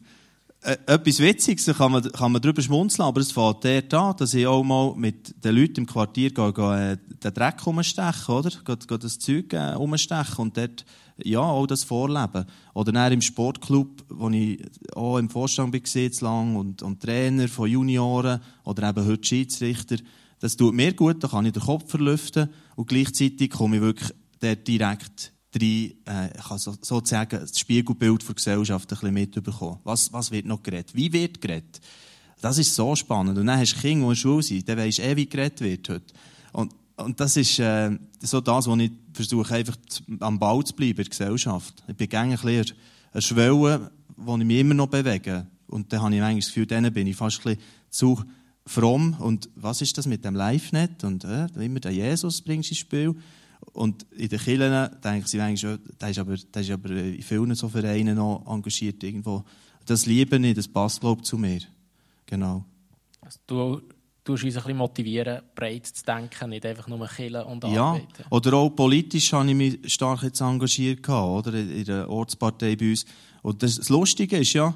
etwas Witziges, da kann man, kann man darüber schmunzeln, aber es fängt dort an, dass ich auch mal mit den Leuten im Quartier gehe, gehe, äh, den Dreck umstechen, oder? Gehe, gehe das Zeug äh, umstechen und dort, ja, auch das Vorleben. Oder dann im Sportclub, wo ich auch im Vorstand war, lang und, und Trainer von Junioren oder eben heute Schiedsrichter. Das tut mir gut, da kann ich den Kopf verlüften und gleichzeitig komme ich wirklich dort direkt rein, äh, so, sozusagen das Spiegelbild der Gesellschaft ein bisschen mitbekommen. Was, was wird noch geredet? Wie wird geredet? Das ist so spannend. Und dann hast du Kinder, die in der Schule sind, dann weisst du eh, wie geredet wird heute. Und, und das ist äh, so das, was ich versuche, einfach am Ball zu bleiben in der Gesellschaft. Ich bin gerne ein bisschen eine Schwelle, wo ich mich immer noch bewege. Und dann habe ich eigentlich das Gefühl, dann bin ich fast ein bisschen zu fromm. Und was ist das mit dem Live-Net? Und äh, immer den Jesus bringst ins Spiel. Und in den Kirchen denke ich eigentlich der ist, aber, ist aber in vielen so Vereinen noch engagiert irgendwo. Das liebe ich, das passt, glaube ich, zu mir. Genau. Also du tust uns ein bisschen motivieren, breit zu denken, nicht einfach nur killen und Ja, arbeiten. oder auch politisch habe ich mich stark jetzt engagiert, oder? In der Ortspartei bei uns. Und das, das Lustige ist ja,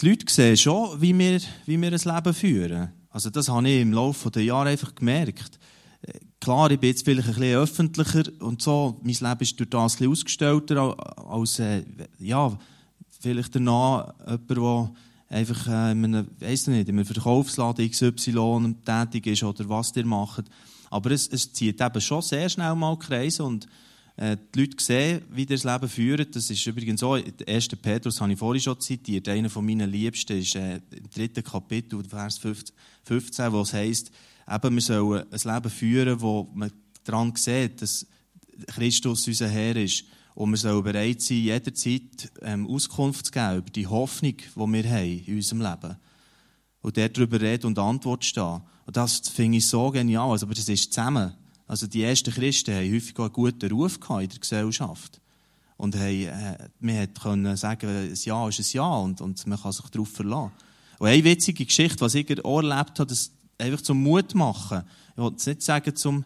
die Leute sehen schon, wie wir, wie wir ein Leben führen. Also das habe ich im Laufe der Jahre einfach gemerkt. Klar, ich bin jetzt vielleicht ein bisschen öffentlicher und so. Mein Leben ist durch das ein bisschen ausgestellter als, äh, ja, vielleicht danach jemand, der einfach äh, in einem, weiss nicht, in einem Verkaufsladen XY tätig ist oder was ihr macht. Aber es, es zieht eben schon sehr schnell mal Kreise und äh, die Leute sehen, wie das Leben führt. Das ist übrigens so, der 1. Petrus habe ich vorhin schon zitiert, einer von meinen Liebsten ist äh, im dritten Kapitel, Vers 15, 15 wo es heisst, eben, wir sollen ein Leben führen, wo man daran sieht, dass Christus unser Herr ist. Und wir sollen bereit sein, jederzeit ähm, Auskunft zu geben über die Hoffnung, die wir haben in unserem Leben. Und darüber reden und Antwort stehen. Und das finde ich so genial. Also, aber das ist zusammen. Also die ersten Christen haben häufig einen guten Ruf in der Gesellschaft. Und haben, äh, man konnte sagen, ein Ja ist ein Ja und, und man kann sich darauf verlassen. Und eine witzige Geschichte, was ich erlebt habe, das einfach zum Mut machen. Ich will jetzt nicht sagen zum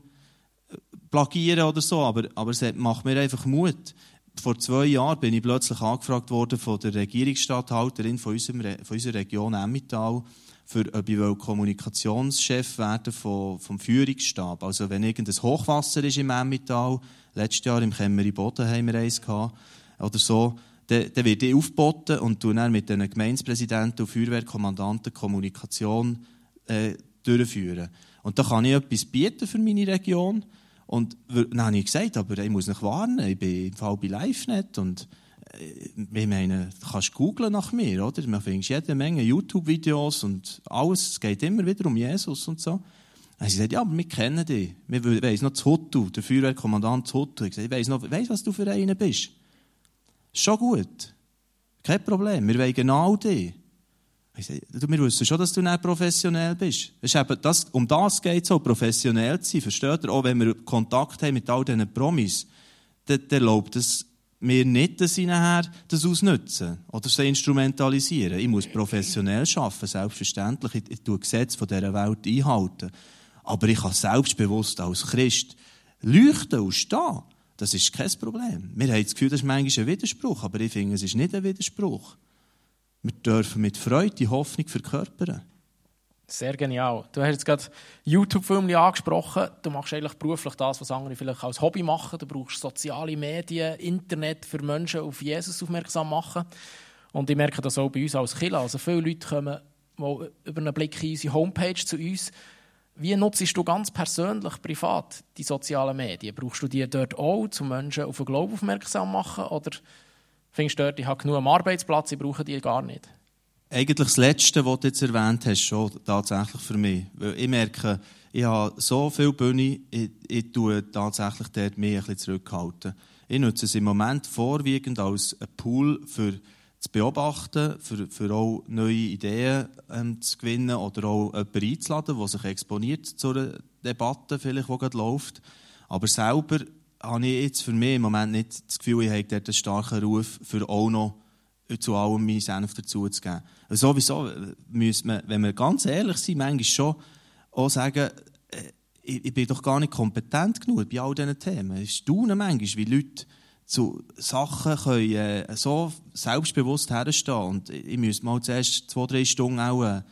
plagieren oder so, aber, aber es macht mir einfach Mut. Vor zwei Jahren bin ich plötzlich angefragt worden von der Regierungsstatthalterin von, unserem, von unserer Region Emmental, für ob ich Kommunikationschef werden vom, vom Führungsstab. Also wenn irgendein Hochwasser ist im Emmental, letztes Jahr im Kämmeri Boden haben wir eins gehabt, oder so, dann, dann wird ich aufgeboten und dann mit den Gemeindepräsidenten und Feuerwehrkommandanten Kommunikation äh, durchführen. Und da kann ich etwas bieten für meine Region. Und dann habe ich gesagt, aber ich muss nicht warnen, ich bin im Fall bei LiveNet und ich meine, du kannst googlen nach mir, oder? Man findet jede Menge YouTube-Videos und alles. Es geht immer wieder um Jesus und so. Dann sie gesagt, ja, aber wir kennen dich. Wir weiss noch Huttu, der Feuerwehrkommandant Huttu. Ich, ich weiss noch, weiss, was du für einer bist. Schon gut. Kein Problem. Wir wollen genau dich. Ich sage, wir wissen schon, dass du nicht professionell bist. Das, um das geht es so, professionell zu sein. Versteht ihr? Auch wenn wir Kontakt haben mit all diesen Promis, dann erlaubt es mir nicht, dass ich nachher das ausnutzen oder sie instrumentalisieren. Ich muss professionell arbeiten, selbstverständlich. Ich, ich tue Gesetze von dieser Welt einhalten. Aber ich kann selbstbewusst als Christ leuchten und stehen. Das ist kein Problem. Wir haben das Gefühl, das ist manchmal ein Widerspruch, aber ich finde, es ist nicht ein Widerspruch. Wir dürfen mit Freude die Hoffnung verkörpern. Sehr genial. Du hast jetzt gerade YouTube-Filme angesprochen. Du machst eigentlich beruflich das, was andere vielleicht als Hobby machen. Du brauchst soziale Medien, Internet für Menschen auf Jesus aufmerksam machen. Und ich merke das auch bei uns als Killer. Also viele Leute kommen mal über einen Blick in unsere Homepage zu uns. Wie nutzt du ganz persönlich, privat, die sozialen Medien? Brauchst du die dort auch, um Menschen auf den Glauben aufmerksam zu machen? Oder findest du dort, ich habe genug am Arbeitsplatz, ich brauche die gar nicht? Eigentlich das Letzte, was du jetzt erwähnt hast, schon tatsächlich für mich. Weil ich merke, ich habe so viel Bühne, ich, ich tue tatsächlich dort mich ein bisschen zurückhalten. Ich nutze es im Moment vorwiegend als Pool für zu beobachten, für, für auch neue Ideen ähm, zu gewinnen oder auch jemanden einzuladen, der sich exponiert zu einer Debatte, vielleicht, die gerade läuft. Aber selber habe ich jetzt für mich im Moment nicht das Gefühl, ich habe dort einen starken Ruf, für auch noch zu allem meinen Senf dazuzugeben. Also sowieso müssen wir, wenn wir ganz ehrlich sind, manchmal schon auch sagen, äh, ich, ich bin doch gar nicht kompetent genug bei all diesen Themen. Ich staune manchmal, wie Leute zu Sachen können, äh, so selbstbewusst herstehen und ich müsste mal zuerst zwei, drei Stunden auch äh,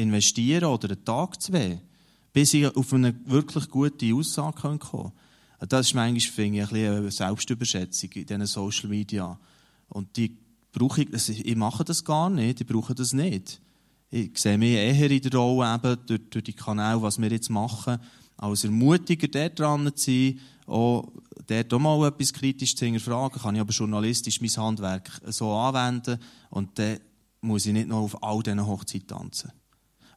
investieren oder einen Tag, zwei, bis ich auf eine wirklich gute Aussage kommen kann. Das ist manchmal, finde ich, ein eine Selbstüberschätzung in diesen Social Media. Und die brauche ich, ich mache das gar nicht, ich brauche das nicht. Ich sehe mich eher in der Rolle eben durch, durch die Kanäle, was wir jetzt machen, als Ermutiger dort dran zu sein, auch dort auch mal etwas kritisch zu hinterfragen, kann ich aber journalistisch mein Handwerk so anwenden und dann muss ich nicht noch auf all diesen Hochzeiten tanzen.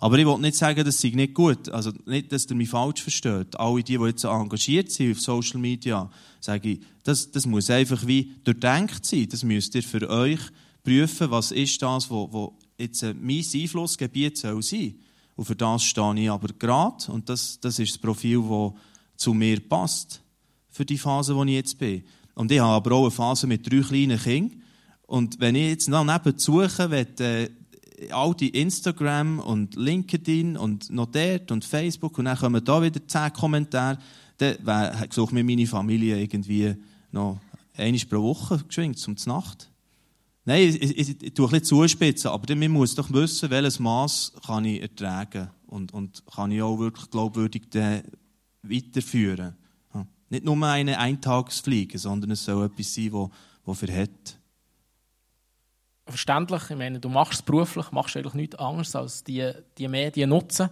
Aber ich will nicht sagen, das sei nicht gut. Also nicht, dass ihr mich falsch versteht. Alle die, die jetzt engagiert sind auf Social Media, sage ich, das, das muss einfach wie durchdenkt sein. Das müsst ihr für euch prüfen, was ist das, wo, wo jetzt mein Einflussgebiet soll sein. Und für das stehe ich aber gerade. Und das, das ist das Profil, das zu mir passt. Für die Phase, wo ich jetzt bin. Und ich habe aber auch eine Phase mit drei kleinen Kindern. Und wenn ich jetzt noch nebenzu suche, will, äh, all die Instagram und LinkedIn und noch dort und Facebook und dann kommen da wieder zehn Kommentare, dann suche mir meine Familie irgendwie noch einmal pro Woche geschwingt zum Nacht. Nein, ich, ich, ich, ich tue ein bisschen zuspitzen, aber man muss doch wissen, welches Maß kann ich ertragen und, und kann ich auch wirklich glaubwürdig weiterführen. Nicht nur eine Eintagsfliege, sondern es soll etwas sein, das, das verhält. Verständlich, ich meine, du machst es beruflich, machst eigentlich nichts anderes, als die, die Medien nutzen.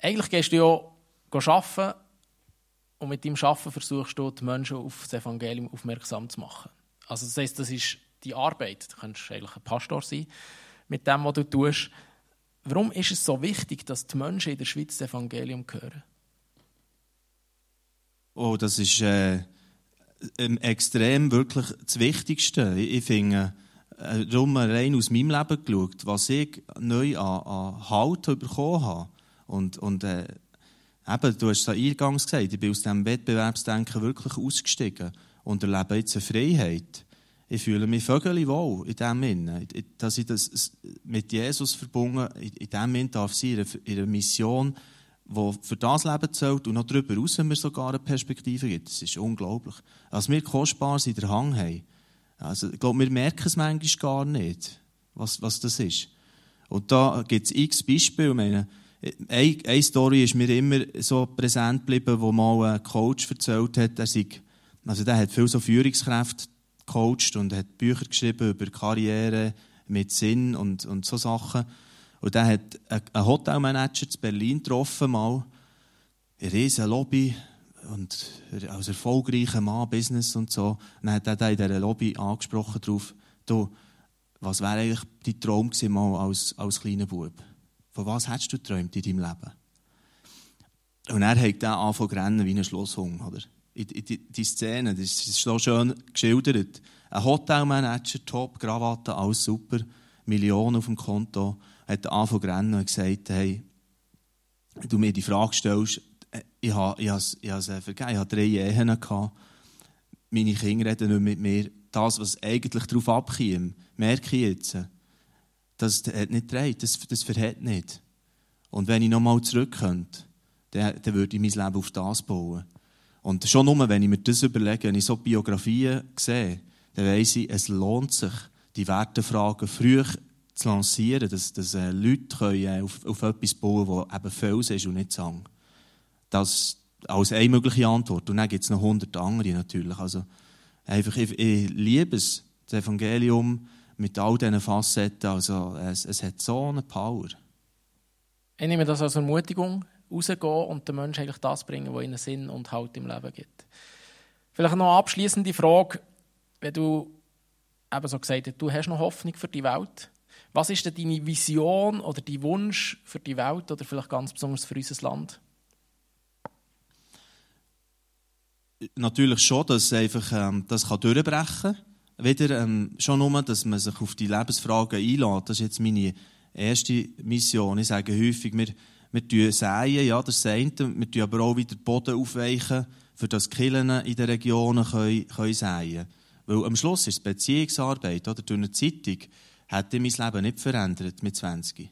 Eigentlich gehst du ja arbeiten und mit deinem Arbeiten versuchst du, die Menschen auf das Evangelium aufmerksam zu machen. Also das heisst, das ist die Arbeit. Du könntest eigentlich ein Pastor sein mit dem, was du tust. Warum ist es so wichtig, dass die Menschen in der Schweiz das Evangelium hören? Oh, das ist äh, extrem wirklich das Wichtigste. Ich, ich finde, darum rein aus meinem Leben geschaut, was ich neu an, an Halt bekommen habe. Und, und äh, eben, du hast es eingangs gesagt, ich bin aus diesem Wettbewerbsdenken wirklich ausgestiegen und erlebe jetzt eine Freiheit. Ich fühle mich vögelig wohl in dem Innen, dass ich das mit Jesus verbunden, in dem Innen darf sein, in einer Mission, die für das Leben zählt und noch darüber hinaus mir sogar eine Perspektive gibt. Das ist unglaublich. Was wir kostbar in der Hang haben. Also, ich glaube, wir merken es manchmal gar nicht, was, was das ist. Und da gibt es x Beispiele. Meine, eine, eine Story ist mir immer so präsent geblieben, wo mal ein Coach erzählt hat, er sei, also der hat viel so Führungskräfte gecoacht und hat Bücher geschrieben über Karriere mit Sinn und, und so Sachen. Und der hat einen Hotelmanager in Berlin getroffen, mal. Eine riesen Lobby und als erfolgreicher Mann, Business und so. Und dann hat er in dieser Lobby angesprochen darauf, du, was wäre eigentlich dein Traum gewesen, mal als, als kleiner Bub? Von was hättest du geträumt in deinem Leben? Und er hat dann angefangen zu rennen wie ein Schlosshund, oder? Die, die, Szene, das ist so schön geschildert. Ein Hotelmanager, top, Krawatte, alles super, Millionen auf dem Konto hat angefangen zu rennen und gesagt, hey, du mir die Frage stellst, ich habe, es äh, vergeben, ich hatte drei Ehen meine Kinder reden nicht mit mir, das, was eigentlich darauf abkäme, merke ich jetzt, das hat nicht gedreht, das, das verhält nicht. Und wenn ich nochmal zurück könnte, dann, dann würde ich mein Leben auf das bauen. Und schon nur, wenn ich mir das überlege, wenn ich so Biografien sehe, dann weiss ich, es lohnt sich, die Wertefragen früh zu lancieren, dass, dass äh, Leute können, äh, auf, auf etwas bauen können, das eben Fels ist und nicht Sang. Das als eine mögliche Antwort. Und dann gibt es noch hundert andere natürlich. Also, einfach, ich, ich liebe es, das Evangelium mit all diesen Facetten. Also, es, es hat so eine Power. Ich nehme das als Ermutigung, rausgehen und den Menschen eigentlich das bringen, was ihnen Sinn und Halt im Leben gibt. Vielleicht noch eine abschließende Frage, wenn du eben so gesagt hast, du hast noch Hoffnung für die Welt. Was ist denn deine Vision oder dein Wunsch für die Welt oder vielleicht ganz besonders für unser Land? Natürlich schon, dass einfach ähm, das kann durchbrechen kann. Wieder ähm, schon nur, dass man sich auf die Lebensfragen einlädt. Das ist jetzt meine erste Mission. Ich sage häufig, wir, wir säen, ja, das das wir tun aber auch wieder den Boden aufweichen, für das Kirchen in den Regionen können, können säen. Weil am Schluss ist es Beziehungsarbeit, oder? Durch eine Zeitung hätte mein Leben nicht verändert mit 20.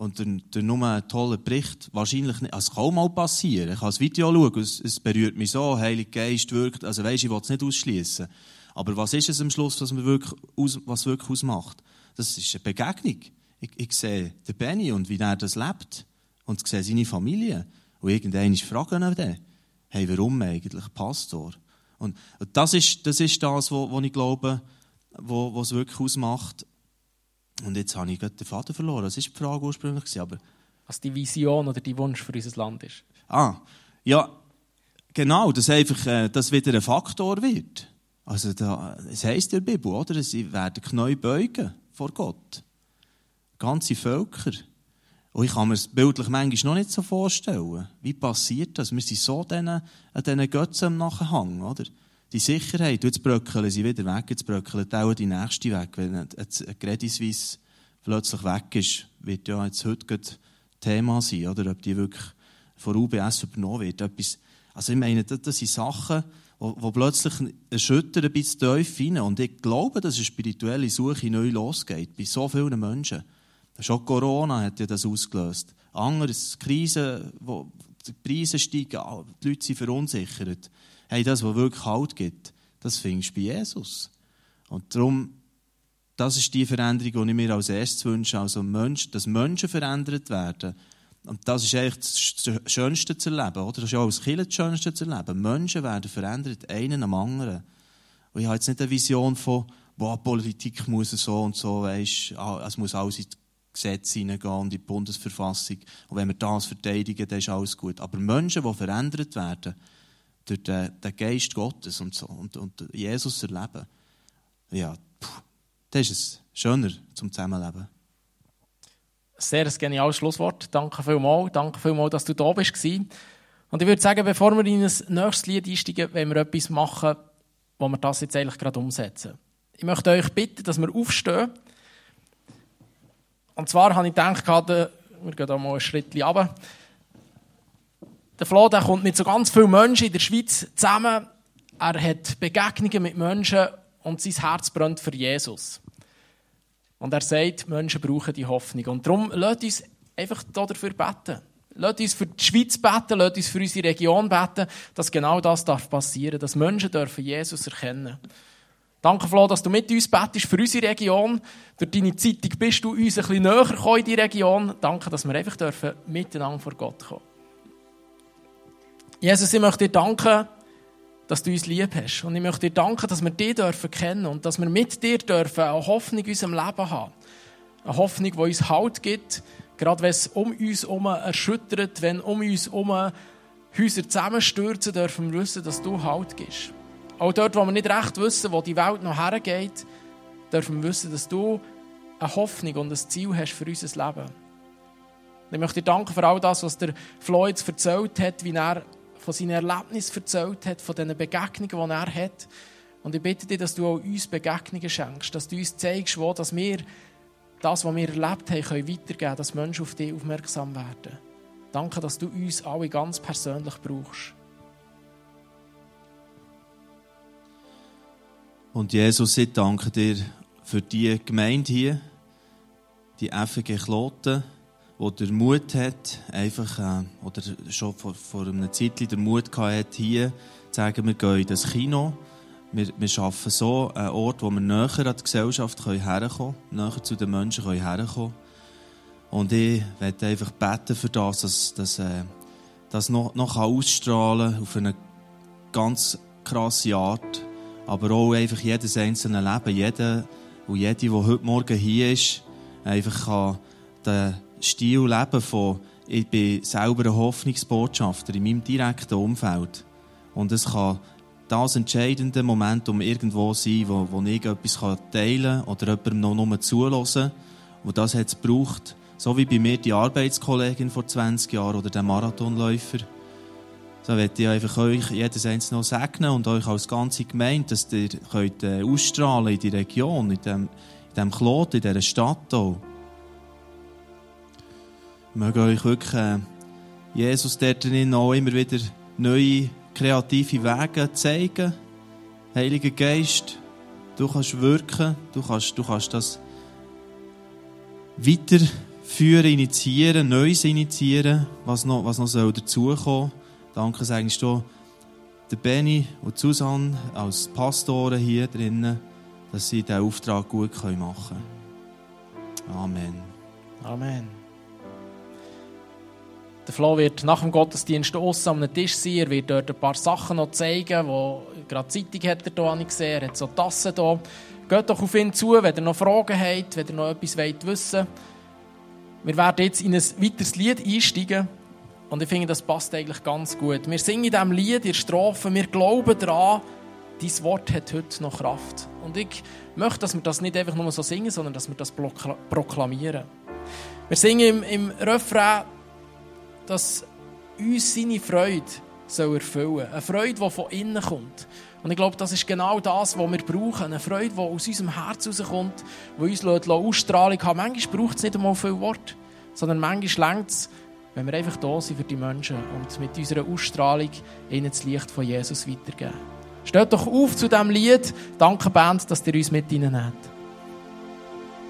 Und durch, durch nur einen tollen Bericht, wahrscheinlich nicht, also es kann mal passieren. Ich kann das Video schauen, es, es berührt mich so, Heilig Geist wirkt, also weisst, ich will es nicht ausschließen. Aber was ist es am Schluss, was, man wirklich aus, was wirklich ausmacht? Das ist eine Begegnung. Ich, ich sehe den Benny und wie er das lebt. Und ich sehe seine Familie. Und irgendwann fragen ihn dann, hey, warum eigentlich Pastor? Und das ist das, ist das was, was ich glaube, was es wirklich ausmacht. Und jetzt habe ich den Vater verloren. Das war die Frage ursprünglich. Aber was die Vision oder die Wunsch für unser Land ist. Ah, ja, genau, dass einfach äh, das wieder ein Faktor wird. Also da, es heisst in der Bibel, oder? Sie werden Knie beugen vor Gott. Ganze Völker. Und ich kann mir das bildlich manchmal noch nicht so vorstellen. Wie passiert das? Wir sind so an diesen Götzen am Nachhang, oder? Die Sicherheit, jetzt bröckeln sie wieder weg, jetzt bröckeln auch die nächste weg. Wenn ein Credit Suisse plötzlich weg ist, wird ja jetzt heute Thema sein, oder? Ob die wirklich von UBS übernommen wird. Etwas, also ich meine, das, sind Sachen, die, plötzlich erschüttern bis tief rein. Und ich glaube, dass eine spirituelle Suche neu losgeht, bei so vielen Menschen. Schon Corona hat ja das ausgelöst. Anderes, Krisen, wo die Preise steigen, die Leute sind verunsichert. Hey, das, was wirklich Halt gibt, das findest du bei Jesus. Und darum, das ist die Veränderung, die ich mir als erstes wünsche, also Menschen, dass Menschen verändert werden. Und das ist eigentlich das Schönste zu erleben, oder? Das ist auch als Kind das Schönste zu erleben. Menschen werden verändert, einen am anderen. Und ich habe jetzt nicht eine Vision von, boah, Politik muss so und so, weisst, ah, es muss alles in die Gesetze hineingehen und in die Bundesverfassung. Und wenn wir das verteidigen, dann ist alles gut. Aber Menschen, die verändert werden, durch den, den Geist Gottes und, so, und, und Jesus erleben, ja, puh, das ist es schöner zum Zusammenleben. Sehr ein geniales Schlusswort. Danke vielmals. Danke vielmals, dass du da bist. Und ich würde sagen, bevor wir in ein nächstes Lied einsteigen, wenn wir etwas machen, wo wir das jetzt eigentlich gerade umsetzen. Ich möchte euch bitten, dass wir aufstehen. Und zwar habe ich gedacht, wir gehen hier mal ein Schritt runter. Der Flo der kommt mit so ganz vielen Menschen in der Schweiz zusammen. Er hat Begegnungen mit Menschen und sein Herz brennt für Jesus. Und er sagt, Menschen brauchen die Hoffnung. Und darum lasst uns einfach dafür beten. Lasst uns für die Schweiz beten, lasst uns für unsere Region beten, dass genau das darf passieren dass Menschen dürfen Jesus erkennen Danke, Flo, dass du mit uns betest für unsere Region. Durch deine Zeitung bist du uns ein bisschen näher gekommen in die Region. Danke, dass wir einfach dürfen miteinander vor Gott kommen. Jesus, ich möchte dir danken, dass du uns lieb hast. Und ich möchte dir danken, dass wir dich dürfen kennen und dass wir mit dir dürfen eine Hoffnung in unserem Leben haben. Eine Hoffnung, die uns Halt gibt, gerade wenn es um uns herum erschüttert, wenn um uns herum Häuser zusammenstürzen, dürfen wir wissen, dass du Halt gibst. Auch dort, wo wir nicht recht wissen, wo die Welt noch hergeht, dürfen wir wissen, dass du eine Hoffnung und ein Ziel hast für unser Leben. Ich möchte dir danken für all das, was der Floyd erzählt hat, wie er von seinen Erlebnissen erzählt hat, von diesen Begegnungen, die er hat. Und ich bitte dich, dass du auch uns Begegnungen schenkst, dass du uns zeigst, wo, dass wir das, was wir erlebt haben, können weitergeben können, dass Menschen auf dich aufmerksam werden. Danke, dass du uns alle ganz persönlich brauchst. Und Jesus, ich danke dir für die Gemeinde hier, die FG Kloten, der den Mut hat, einfach, äh, oder schon vor, vor einer Zeit den Mut hat, hier zu sagen, wir gehen in das Kino. Wir, wir schaffen so einen Ort, wo wir näher an die Gesellschaft herkommen können, näher zu den Menschen herkommen können. Und ich werde einfach beten für das, dass, dass äh, das noch, noch ausstrahlen kann auf eine ganz krasse Art. Aber auch einfach jedes einzelne Leben, jeder und jede, die heute Morgen hier ist, einfach kann den Stil leben von, ich bin selber ein Hoffnungsbotschafter in meinem direkten Umfeld. Und es kann das entscheidende Momentum irgendwo sein, wo, wo ich etwas teilen kann oder jemandem noch nur zulassen. Und das hat es gebraucht. So wie bei mir die Arbeitskollegin vor 20 Jahren oder der Marathonläufer. So möchte ich einfach euch jedes eins noch segnen und euch als ganze Gemeinde, dass ihr könnt, äh, ausstrahlen in die Region, in dem, in dem Klot, in dieser Stadt auch. Möge euch wirklich äh, Jesus dort auch immer wieder neue kreative Wege zeigen. Heiliger Geist, du kannst wirken, du kannst, du kannst das weiterführen, initiieren, Neues initiieren, was noch, was noch soll dazukommen. Danke sagst du der Benny und Susanne als Pastoren hier drinnen, dass sie diesen Auftrag gut machen können. Amen. Amen. Der Flo wird nach dem Gottesdienst außen am Tisch sein. Er wird dort ein paar Sachen noch zeigen, wo gerade Zeitung hat er hier gesehen. Er hat so Tassen hier. Geht doch auf ihn zu, wenn ihr noch Fragen habt, wenn ihr noch etwas wollt wissen Wir werden jetzt in ein weiteres Lied einsteigen. Und ich finde, das passt eigentlich ganz gut. Wir singen in diesem Lied, in Strophe, wir glauben daran, dein Wort hat heute noch Kraft. Und ich möchte, dass wir das nicht einfach nur so singen, sondern dass wir das proklamieren. Wir singen im, im Refrain, dass uns seine Freude erfüllen soll. Eine Freude, die von innen kommt. Und ich glaube, das ist genau das, was wir brauchen. Eine Freude, die aus unserem Herz rauskommt, die uns Ausstrahlung hat. Manchmal braucht es nicht einmal viel Wort, sondern manchmal längt es, wenn wir einfach da sind für die Menschen und mit unserer Ausstrahlung ihnen das Licht von Jesus weitergeben. Steht doch auf zu diesem Lied. Danke, Band, dass ihr uns mit ihnen habt.